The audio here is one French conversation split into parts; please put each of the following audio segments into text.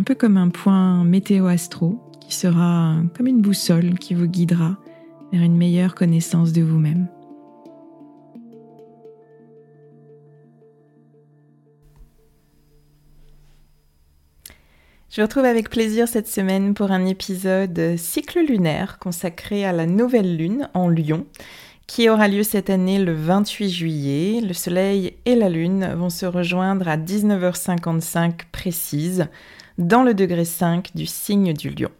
un peu comme un point météo-astro qui sera comme une boussole qui vous guidera vers une meilleure connaissance de vous-même. Je vous retrouve avec plaisir cette semaine pour un épisode cycle lunaire consacré à la nouvelle lune en Lion qui aura lieu cette année le 28 juillet. Le Soleil et la Lune vont se rejoindre à 19h55 précise dans le degré 5 du signe du lion.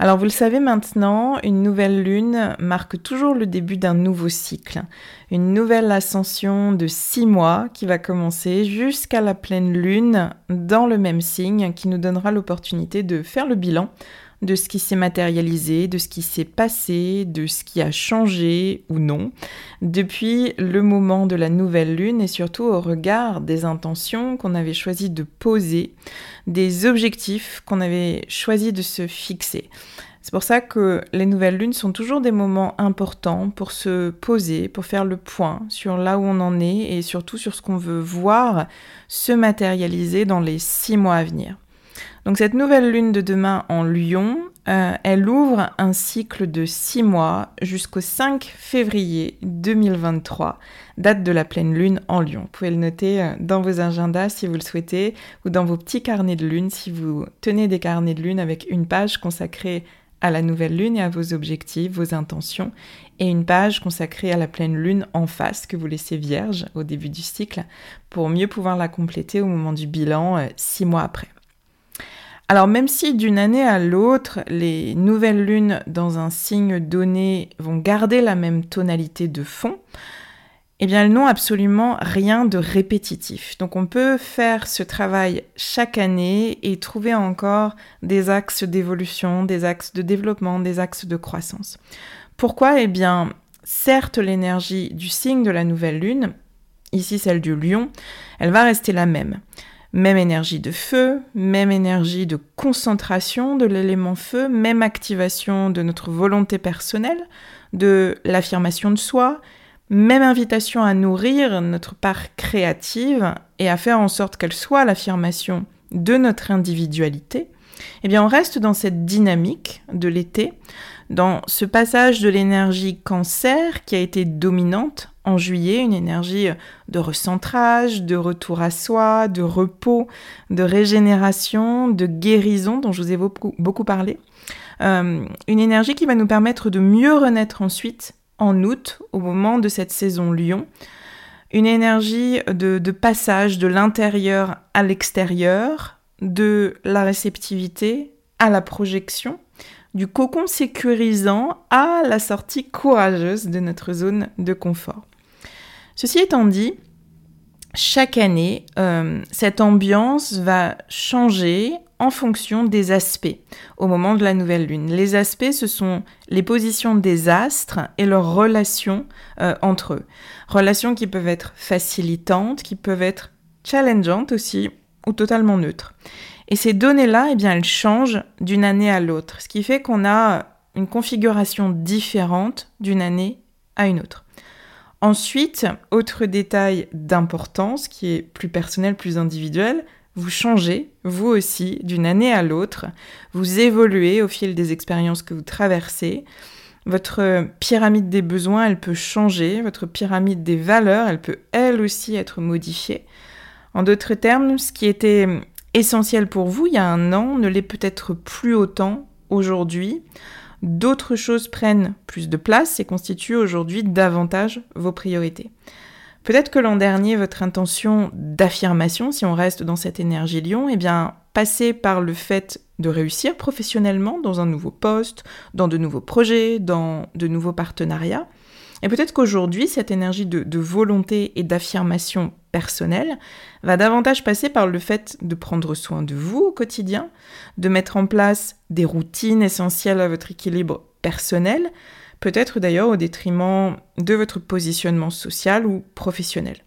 Alors vous le savez maintenant, une nouvelle lune marque toujours le début d'un nouveau cycle, une nouvelle ascension de six mois qui va commencer jusqu'à la pleine lune dans le même signe qui nous donnera l'opportunité de faire le bilan de ce qui s'est matérialisé, de ce qui s'est passé, de ce qui a changé ou non depuis le moment de la nouvelle lune et surtout au regard des intentions qu'on avait choisi de poser, des objectifs qu'on avait choisi de se fixer. C'est pour ça que les nouvelles lunes sont toujours des moments importants pour se poser, pour faire le point sur là où on en est et surtout sur ce qu'on veut voir se matérialiser dans les six mois à venir. Donc cette nouvelle lune de demain en Lion, euh, elle ouvre un cycle de 6 mois jusqu'au 5 février 2023, date de la pleine lune en Lion. Vous pouvez le noter euh, dans vos agendas si vous le souhaitez, ou dans vos petits carnets de lune si vous tenez des carnets de lune avec une page consacrée à la nouvelle lune et à vos objectifs, vos intentions, et une page consacrée à la pleine lune en face que vous laissez vierge au début du cycle pour mieux pouvoir la compléter au moment du bilan euh, six mois après. Alors même si d'une année à l'autre, les nouvelles lunes dans un signe donné vont garder la même tonalité de fond, eh bien elles n'ont absolument rien de répétitif. Donc on peut faire ce travail chaque année et trouver encore des axes d'évolution, des axes de développement, des axes de croissance. Pourquoi? Eh bien, certes l'énergie du signe de la nouvelle lune, ici celle du lion, elle va rester la même. Même énergie de feu, même énergie de concentration de l'élément feu, même activation de notre volonté personnelle, de l'affirmation de soi, même invitation à nourrir notre part créative et à faire en sorte qu'elle soit l'affirmation de notre individualité, eh bien on reste dans cette dynamique de l'été, dans ce passage de l'énergie cancer qui a été dominante en juillet, une énergie de recentrage, de retour à soi, de repos, de régénération, de guérison dont je vous ai beaucoup, parlé. Euh, une énergie qui va nous permettre de mieux renaître ensuite en août, au moment de cette saison Lion. Une énergie de passage de l'intérieur à l'extérieur, de la réceptivité à la projection, du cocon sécurisant à la sortie courageuse de notre zone de confort. Ceci étant dit, chaque année, euh, cette ambiance va changer en fonction des aspects au moment de la nouvelle lune. Les aspects, ce sont les positions des astres et leurs relations euh, entre eux. Relations qui peuvent être facilitantes, qui peuvent être challengeantes aussi, ou totalement neutres. Et ces données-là, eh bien, elles changent d'une année à l'autre, ce qui fait qu'on a une configuration différente d'une année à une autre. Ensuite, autre détail d'importance qui est plus personnel, plus individuel, vous changez, vous aussi, d'une année à l'autre, vous évoluez au fil des expériences que vous traversez. Votre pyramide des besoins, elle peut changer, votre pyramide des valeurs, elle peut elle aussi être modifiée. En d'autres termes, ce qui était essentiel pour vous il y a un an ne l'est peut-être plus autant aujourd'hui. D'autres choses prennent plus de place et constituent aujourd'hui davantage vos priorités. Peut-être que l'an dernier, votre intention d'affirmation, si on reste dans cette énergie lion, eh bien, passait par le fait de réussir professionnellement dans un nouveau poste, dans de nouveaux projets, dans de nouveaux partenariats. Et peut-être qu'aujourd'hui, cette énergie de, volonté et d'affirmation personnelle va davantage passer par le fait de prendre soin de vous au quotidien, de mettre en place des routines essentielles à votre équilibre personnel, peut-être d'ailleurs au détriment de votre positionnement social ou professionnel.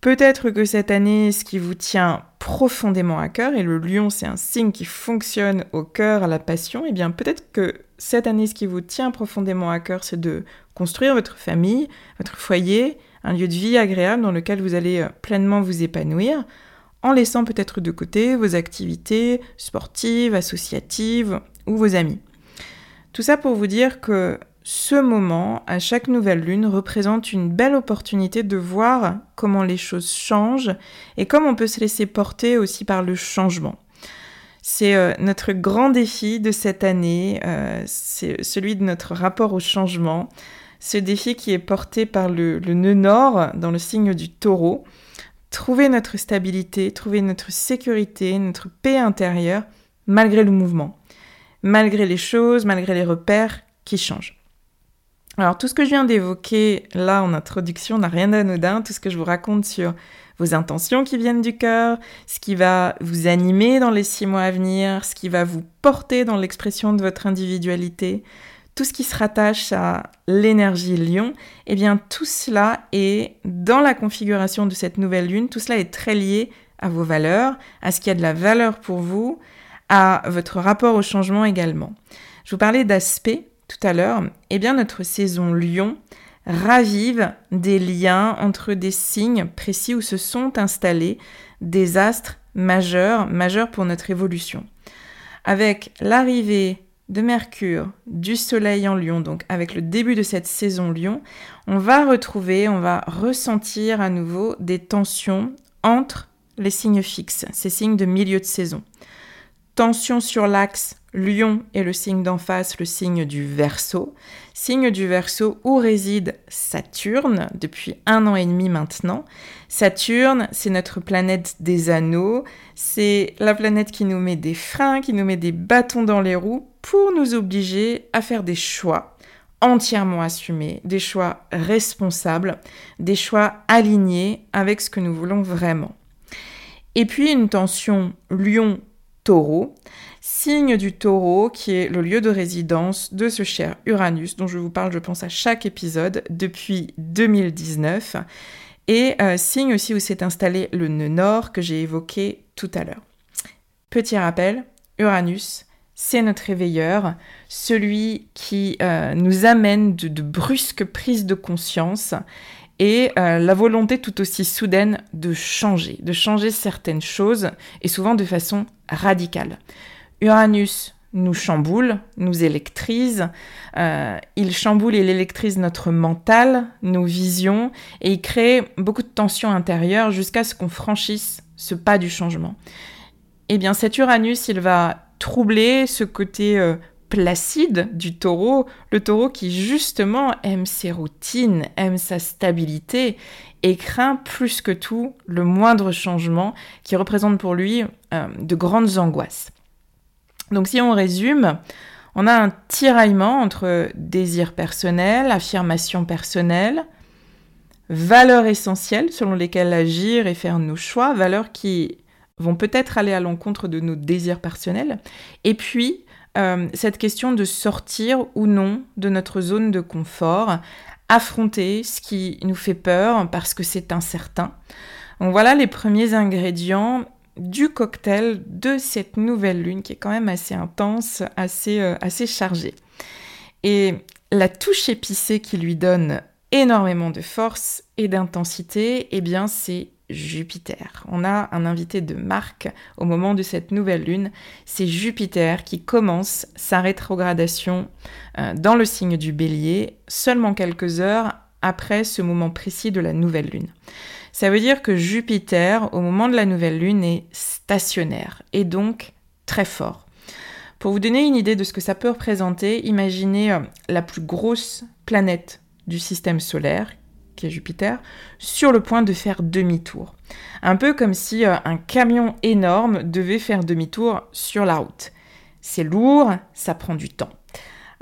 Peut-être que cette année, ce qui vous tient profondément à cœur, et le lion c'est un signe qui fonctionne au cœur, à la passion, et eh bien peut-être que cette année, ce qui vous tient profondément à cœur, c'est de construire votre famille, votre foyer, un lieu de vie agréable dans lequel vous allez euh, pleinement vous épanouir, en laissant peut-être de côté vos activités sportives, associatives ou vos amis. Tout ça pour vous dire que ce moment, à chaque nouvelle lune, représente une belle opportunité de voir comment les choses changent et comment on peut se laisser porter aussi par le changement. C'est euh, notre grand défi de cette année, euh, c'est celui de notre rapport au changement. Ce défi qui est porté par le, nœud nord dans le signe du taureau. Trouver notre stabilité, trouver notre sécurité, notre paix intérieure, malgré le mouvement, malgré les choses, malgré les repères qui changent. Alors tout ce que je viens d'évoquer là en introduction n'a rien d'anodin, tout ce que je vous raconte sur vos intentions qui viennent du cœur, ce qui va vous animer dans les six mois à venir, ce qui va vous porter dans l'expression de votre individualité, tout ce qui se rattache à l'énergie lion, eh bien tout cela est dans la configuration de cette nouvelle lune, tout cela est très lié à vos valeurs, à ce qui a de la valeur pour vous, à votre rapport au changement également. Je vous parlais d'aspect tout à l'heure, eh bien notre saison lion ravive des liens entre des signes précis où se sont installés des astres majeurs, majeurs pour notre évolution. Avec l'arrivée de Mercure, du Soleil en Lion, donc avec le début de cette saison Lion, on va retrouver, on va ressentir à nouveau des tensions entre les signes fixes, ces signes de milieu de saison. Tension sur l'axe Lion est le signe d'en face, le signe du Verseau. Signe du Verseau où réside Saturne depuis un an et demi maintenant. Saturne, c'est notre planète des anneaux. C'est la planète qui nous met des freins, qui nous met des bâtons dans les roues pour nous obliger à faire des choix entièrement assumés, des choix responsables, des choix alignés avec ce que nous voulons vraiment. Et puis une tension Lion-Taureau signe du taureau, qui est le lieu de résidence de ce cher Uranus, dont je vous parle, je pense, à chaque épisode depuis 2019, et euh, signe aussi où s'est installé le nœud nord que j'ai évoqué tout à l'heure. Petit rappel, Uranus, c'est notre réveilleur, celui qui euh, nous amène de, brusques prises de conscience et euh, la volonté tout aussi soudaine de changer, de changer certaines choses, et souvent de façon radicale. Uranus nous chamboule, nous électrise, euh, il chamboule et électrise notre mental, nos visions, et il crée beaucoup de tensions intérieures jusqu'à ce qu'on franchisse ce pas du changement. Eh bien cet Uranus, il va troubler ce côté euh, placide du taureau, le taureau qui justement aime ses routines, aime sa stabilité et craint plus que tout le moindre changement qui représente pour lui euh, de grandes angoisses. Donc si on résume, On a un tiraillement entre désir personnel, affirmation personnelle, valeurs essentielles selon lesquelles agir et faire nos choix, valeurs qui vont peut-être aller à l'encontre de nos désirs personnels, et puis euh, cette question de sortir ou non de notre zone de confort, affronter ce qui nous fait peur parce que c'est incertain. Donc voilà les premiers ingrédients du cocktail de cette nouvelle lune qui est quand même assez intense, assez, euh, assez chargée. Et la touche épicée qui lui donne énormément de force et d'intensité, eh bien c'est Jupiter. On a un invité de marque au moment de cette nouvelle lune. C'est Jupiter qui commence sa rétrogradation euh, dans le signe du bélier seulement quelques heures après ce moment précis de la nouvelle lune. Ça veut dire que Jupiter, au moment de la nouvelle lune, est stationnaire et donc très fort. Pour vous donner une idée de ce que ça peut représenter, imaginez euh, la plus grosse planète du système solaire Jupiter, sur le point de faire demi-tour. Un peu comme si euh, un camion énorme devait faire demi-tour sur la route. C'est lourd, ça prend du temps.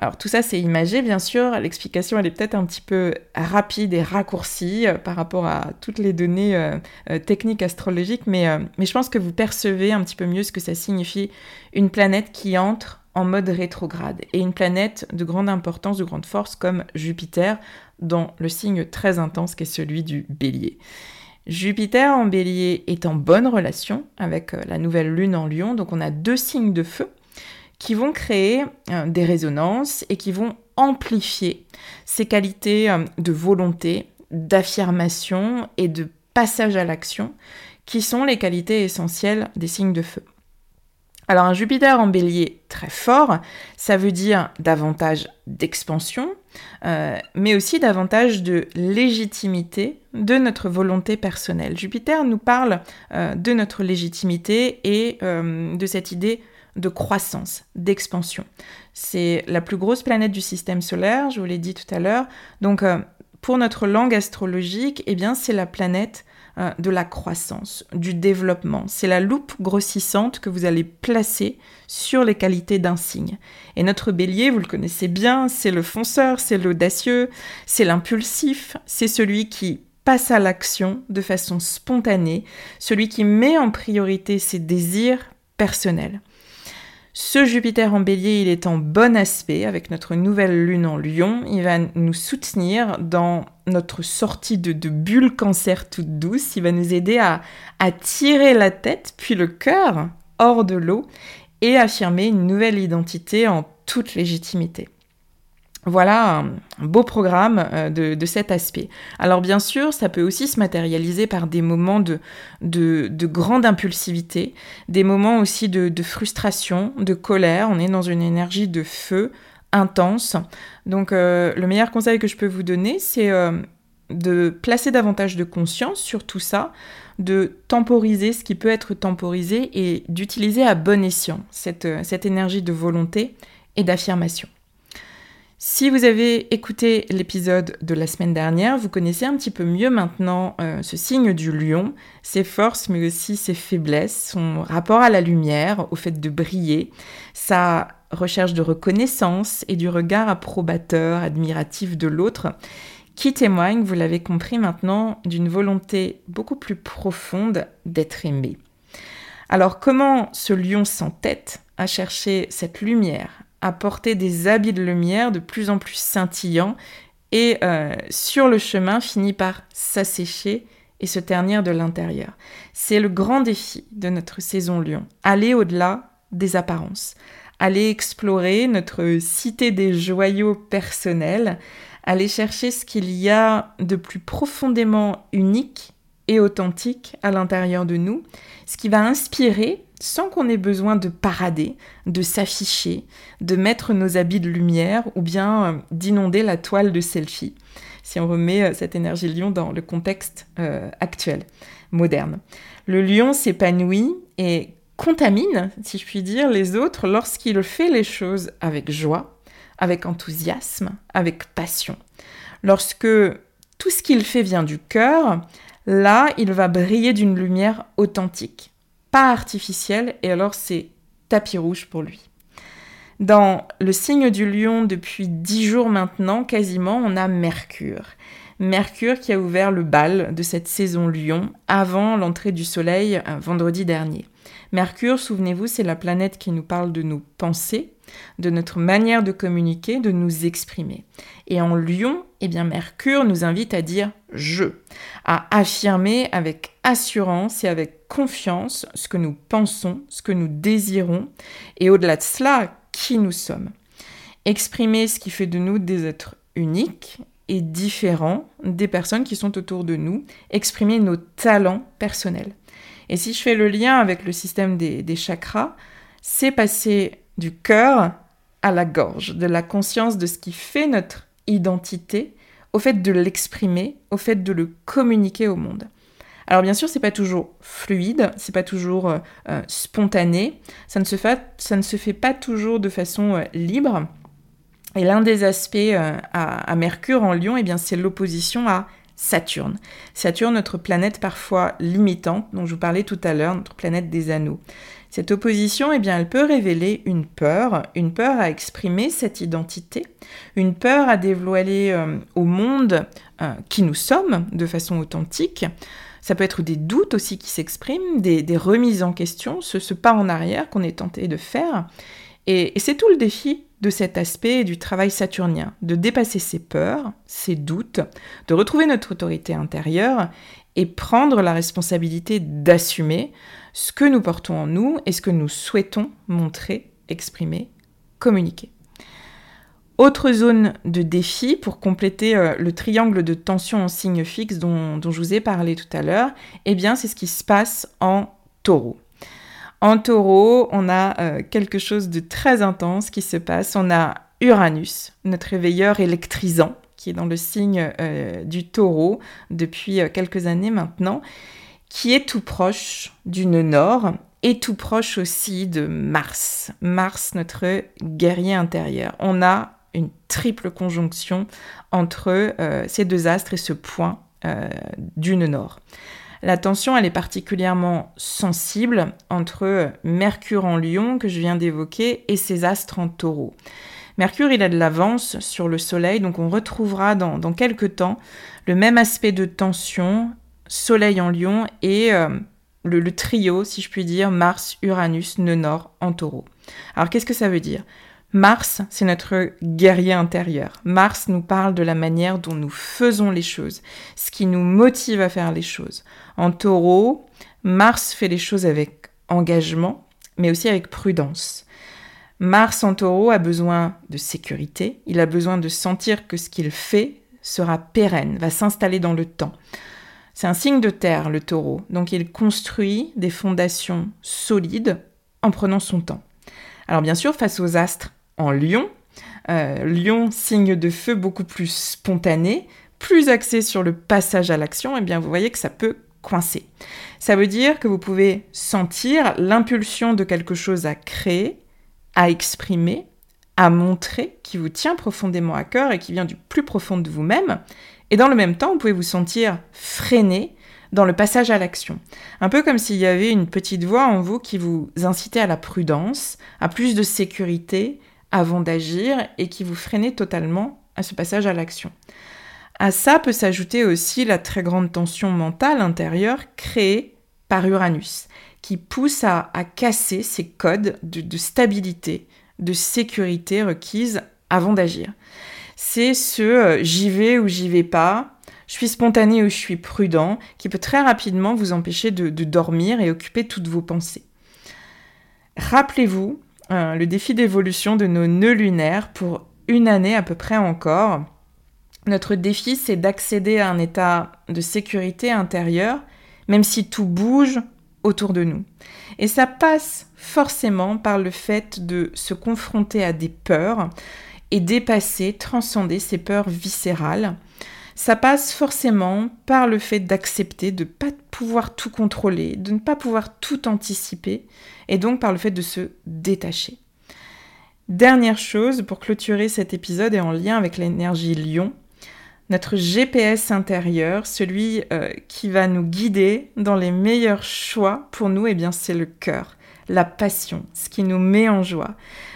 Alors tout ça c'est imagé bien sûr, l'explication elle est peut-être un petit peu rapide et raccourcie euh, par rapport à toutes les données euh, techniques astrologiques, mais je pense que vous percevez un petit peu mieux ce que ça signifie une planète qui entre en mode rétrograde et une planète de grande importance, de grande force comme Jupiter dans le signe très intense qui est celui du bélier. Jupiter en bélier est en bonne relation avec euh, la nouvelle lune en lion, donc on a deux signes de feu qui vont créer euh, des résonances et qui vont amplifier ces qualités euh, de volonté, d'affirmation et de passage à l'action qui sont les qualités essentielles des signes de feu. Alors un Jupiter en bélier très fort, ça veut dire davantage d'expansion, euh, mais aussi davantage de légitimité de notre volonté personnelle. Jupiter nous parle euh, de notre légitimité et euh, de cette idée de croissance, d'expansion. C'est la plus grosse planète du système solaire, je vous l'ai dit tout à l'heure. Donc pour notre langue astrologique, eh bien c'est la planète euh, de la croissance, du développement. C'est la loupe grossissante que vous allez placer sur les qualités d'un signe. Et notre bélier, vous le connaissez bien, c'est le fonceur, c'est l'audacieux, c'est l'impulsif, c'est celui qui passe à l'action de façon spontanée, celui qui met en priorité ses désirs personnels. Ce Jupiter en bélier, il est en bon aspect avec notre nouvelle lune en lion. Il va nous soutenir dans notre sortie de, bulle cancer toute douce. Il va nous aider à, tirer la tête puis le cœur hors de l'eau et affirmer une nouvelle identité en toute légitimité. Voilà un beau programme euh, de, cet aspect. Alors bien sûr, ça peut aussi se matérialiser par des moments de, grande impulsivité, des moments aussi de, frustration, de colère. On est dans une énergie de feu intense. Donc euh, le meilleur conseil que je peux vous donner, c'est euh, de placer davantage de conscience sur tout ça, de temporiser ce qui peut être temporisé et d'utiliser à bon escient cette énergie de volonté et d'affirmation. Si vous avez écouté l'épisode de la semaine dernière, vous connaissez un petit peu mieux maintenant euh, ce signe du lion, ses forces mais aussi ses faiblesses, son rapport à la lumière, au fait de briller, sa recherche de reconnaissance et du regard approbateur, admiratif de l'autre, qui témoigne, vous l'avez compris maintenant, d'une volonté beaucoup plus profonde d'être aimé. Alors comment ce lion sans tête a cherché cette lumière, à porter des habits de lumière de plus en plus scintillants et euh, sur le chemin finit par s'assécher et se ternir de l'intérieur? C'est le grand défi de notre saison Lion, aller au-delà des apparences, aller explorer notre cité des joyaux personnels, aller chercher ce qu'il y a de plus profondément unique et authentique à l'intérieur de nous, ce qui va inspirer sans qu'on ait besoin de parader, de s'afficher, de mettre nos habits de lumière ou bien euh, d'inonder la toile de selfie, si on remet euh, cette énergie lion dans le contexte euh, actuel, moderne. Le lion s'épanouit et contamine, si je puis dire, les autres lorsqu'il fait les choses avec joie, avec enthousiasme, avec passion. Lorsque tout ce qu'il fait vient du cœur, là, il va briller d'une lumière authentique pas artificiel, et alors c'est tapis rouge pour lui. Dans le signe du lion depuis dix jours maintenant, quasiment, on a Mercure. Mercure qui a ouvert le bal de cette saison lion avant l'entrée du soleil euh, vendredi dernier. Mercure, souvenez-vous, c'est la planète qui nous parle de nos pensées, de notre manière de communiquer, de nous exprimer. Et en lion, eh bien Mercure nous invite à dire je, à affirmer avec assurance et avec confiance ce que nous pensons, ce que nous désirons, et au-delà de cela, qui nous sommes. Exprimer ce qui fait de nous des êtres uniques et différents des personnes qui sont autour de nous, exprimer nos talents personnels. Et si je fais le lien avec le système des, chakras, c'est passer du cœur à la gorge, de la conscience de ce qui fait notre identité, au fait de l'exprimer, au fait de le communiquer au monde. Alors bien sûr, c'est pas toujours fluide, c'est pas toujours euh, euh, spontané, ça ne, se fait, ça ne se fait pas toujours de façon euh, libre. Et l'un des aspects à, Mercure en Lion, eh bien c'est l'opposition à Saturne. Saturne, notre planète parfois limitante, dont je vous parlais tout à l'heure, notre planète des anneaux. Cette opposition, eh bien, elle peut révéler une peur, une peur à exprimer cette identité, une peur à dévoiler euh, au monde euh, qui nous sommes de façon authentique. Ça peut être des doutes aussi qui s'expriment, des, remises en question, ce, pas en arrière qu'on est tenté de faire. Et, et c'est tout le défi de cet aspect du travail saturnien, de dépasser ses peurs, ses doutes, de retrouver notre autorité intérieure et prendre la responsabilité d'assumer ce que nous portons en nous et ce que nous souhaitons montrer, exprimer, communiquer. Autre zone de défi pour compléter euh, le triangle de tension en signe fixe dont, je vous ai parlé tout à l'heure, eh bien c'est ce qui se passe en taureau. En taureau, on a euh, quelque chose de très intense qui se passe. On a Uranus, notre réveilleur électrisant, qui est dans le signe euh, du taureau depuis quelques années maintenant, qui est tout proche du nœud nord et tout proche aussi de Mars. Mars, notre guerrier intérieur. On a une triple conjonction entre euh, ces deux astres et ce point euh, du nord. La tension, elle est particulièrement sensible entre Mercure en Lion, que je viens d'évoquer, et ses astres en taureau. Mercure, il a de l'avance sur le Soleil, donc on retrouvera dans, quelques temps le même aspect de tension Soleil en Lion et euh, le, trio, si je puis dire, Mars, Uranus, Nœud Nord en taureau. Alors qu'est-ce que ça veut dire? Mars, c'est notre guerrier intérieur. Mars nous parle de la manière dont nous faisons les choses, ce qui nous motive à faire les choses. En taureau, Mars fait les choses avec engagement, mais aussi avec prudence. Mars en taureau a besoin de sécurité, il a besoin de sentir que ce qu'il fait sera pérenne, va s'installer dans le temps. C'est un signe de terre, le taureau, donc il construit des fondations solides en prenant son temps. Alors bien sûr, face aux astres en lion, euh, lion, signe de feu beaucoup plus spontané, plus axé sur le passage à l'action, et eh bien vous voyez que ça peut coincer. Ça veut dire que vous pouvez sentir l'impulsion de quelque chose à créer, à exprimer, à montrer, qui vous tient profondément à cœur et qui vient du plus profond de vous-même, et dans le même temps, vous pouvez vous sentir freiné dans le passage à l'action. Un peu comme s'il y avait une petite voix en vous qui vous incitait à la prudence, à plus de sécurité avant d'agir et qui vous freinait totalement à ce passage à l'action. À ça peut s'ajouter aussi la très grande tension mentale intérieure créée par Uranus, qui pousse à, casser ces codes de stabilité, de sécurité requises avant d'agir c'est ce euh, j'y vais ou j'y vais pas, je suis spontané ou je suis prudent, qui peut très rapidement vous empêcher de, dormir et occuper toutes vos pensées. Rappelez-vous euh, le défi d'évolution de nos nœuds lunaires pour une année à peu près encore. Notre défi, c'est d'accéder à un état de sécurité intérieure, même si tout bouge autour de nous. Et ça passe forcément par le fait de se confronter à des peurs, et dépasser, transcender ces peurs viscérales. Ça passe forcément par le fait d'accepter de ne pas pouvoir tout contrôler, de ne pas pouvoir tout anticiper, et donc par le fait de se détacher. Dernière chose pour clôturer cet épisode et en lien avec l'énergie lion, notre GPS intérieur, celui euh, qui va nous guider dans les meilleurs choix pour nous, eh bien c'est le cœur, la passion, ce qui nous met en joie.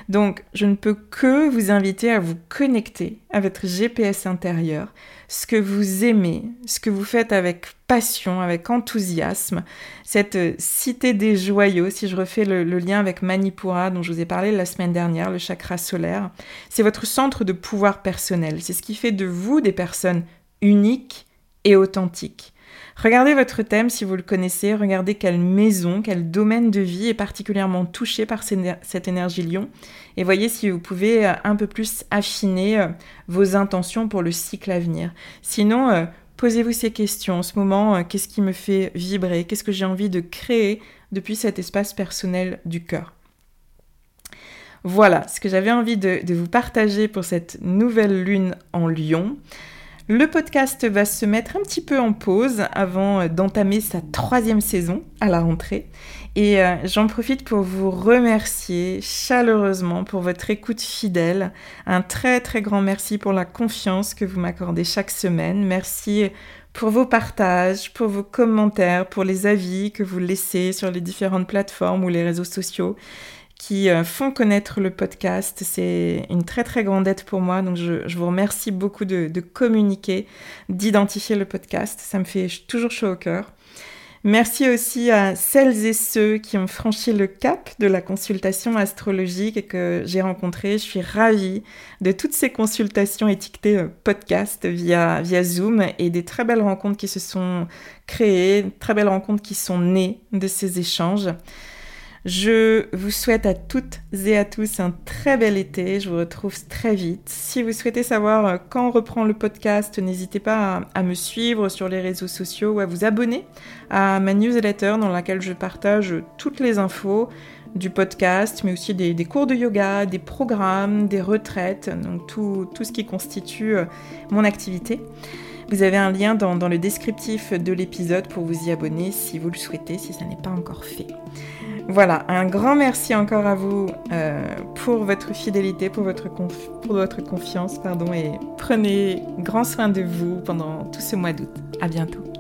Donc, je ne peux que vous inviter à vous connecter à votre GPS intérieur, ce que vous aimez, ce que vous faites avec passion, avec enthousiasme, cette cité des joyaux, si je refais le, lien avec Manipura dont je vous ai parlé la semaine dernière, le chakra solaire, c'est votre centre de pouvoir personnel, c'est ce qui fait de vous des personnes uniques et authentiques. Regardez votre thème si vous le connaissez, regardez quelle maison, quel domaine de vie est particulièrement touché par cette énergie lion et voyez si vous pouvez euh, un peu plus affiner euh, vos intentions pour le cycle à venir. Sinon, euh, posez-vous ces questions. En ce moment, qu'est-ce qui me fait vibrer? Qu'est-ce que j'ai envie de créer depuis cet espace personnel du cœur? Voilà ce que j'avais envie de, de, vous partager pour cette nouvelle lune en lion. Le podcast va se mettre un petit peu en pause avant euh, d'entamer sa troisième saison à la rentrée. Et euh, j'en profite pour vous remercier chaleureusement pour votre écoute fidèle. Un très très grand merci pour la confiance que vous m'accordez chaque semaine. Merci pour vos partages, pour vos commentaires, pour les avis que vous laissez sur les différentes plateformes ou les réseaux sociaux qui euh, font connaître le podcast. C'est une très très grande aide pour moi. Donc je, vous remercie beaucoup de, communiquer, d'identifier le podcast. Ça me fait toujours chaud au cœur. Merci aussi à celles et ceux qui ont franchi le cap de la consultation astrologique et que j'ai rencontré. Je suis ravie de toutes ces consultations étiquetées euh, podcast via, via Zoom et des très belles rencontres qui se sont créées, très belles rencontres qui sont nées de ces échanges. Je vous souhaite à toutes et à tous un très bel été. Je vous retrouve très vite. Si vous souhaitez savoir quand reprend le podcast, n'hésitez pas à, me suivre sur les réseaux sociaux ou à vous abonner à ma newsletter dans laquelle je partage toutes les infos du podcast, mais aussi des, cours de yoga, des programmes, des retraites, donc tout, ce qui constitue euh, mon activité. Vous avez un lien dans le descriptif de l'épisode pour vous y abonner si vous le souhaitez, si ça n'est pas encore fait. Voilà, un grand merci encore à vous euh, pour votre fidélité, pour votre, pour votre confiance, pardon, et prenez grand soin de vous pendant tout ce mois d'août. À bientôt.